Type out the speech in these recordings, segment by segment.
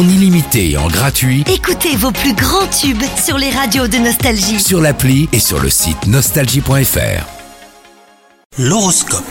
en illimité et en gratuit Écoutez vos plus grands tubes sur les radios de Nostalgie. sur l'appli et sur le site nostalgie.fr. L'horoscope.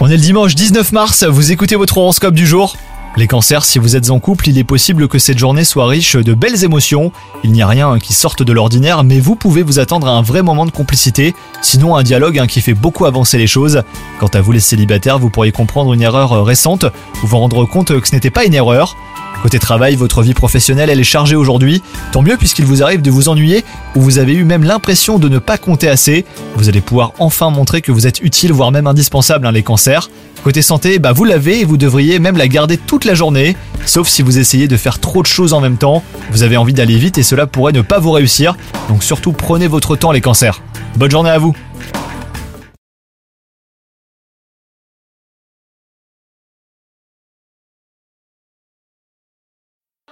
On est le dimanche 19 mars, vous écoutez votre horoscope du jour? Les cancers, si vous êtes en couple, il est possible que cette journée soit riche de belles émotions. Il n'y a rien qui sorte de l'ordinaire, mais vous pouvez vous attendre à un vrai moment de complicité, sinon un dialogue hein, qui fait beaucoup avancer les choses. Quant à vous les célibataires, vous pourriez comprendre une erreur récente ou vous rendre compte que ce n'était pas une erreur. Côté travail, votre vie professionnelle, elle est chargée aujourd'hui. Tant mieux puisqu'il vous arrive de vous ennuyer ou vous avez eu même l'impression de ne pas compter assez. Vous allez pouvoir enfin montrer que vous êtes utile, voire même indispensable, hein, les cancers. Côté santé, bah vous l'avez et vous devriez même la garder toute la journée. Sauf si vous essayez de faire trop de choses en même temps. Vous avez envie d'aller vite et cela pourrait ne pas vous réussir. Donc surtout prenez votre temps les cancers. Bonne journée à vous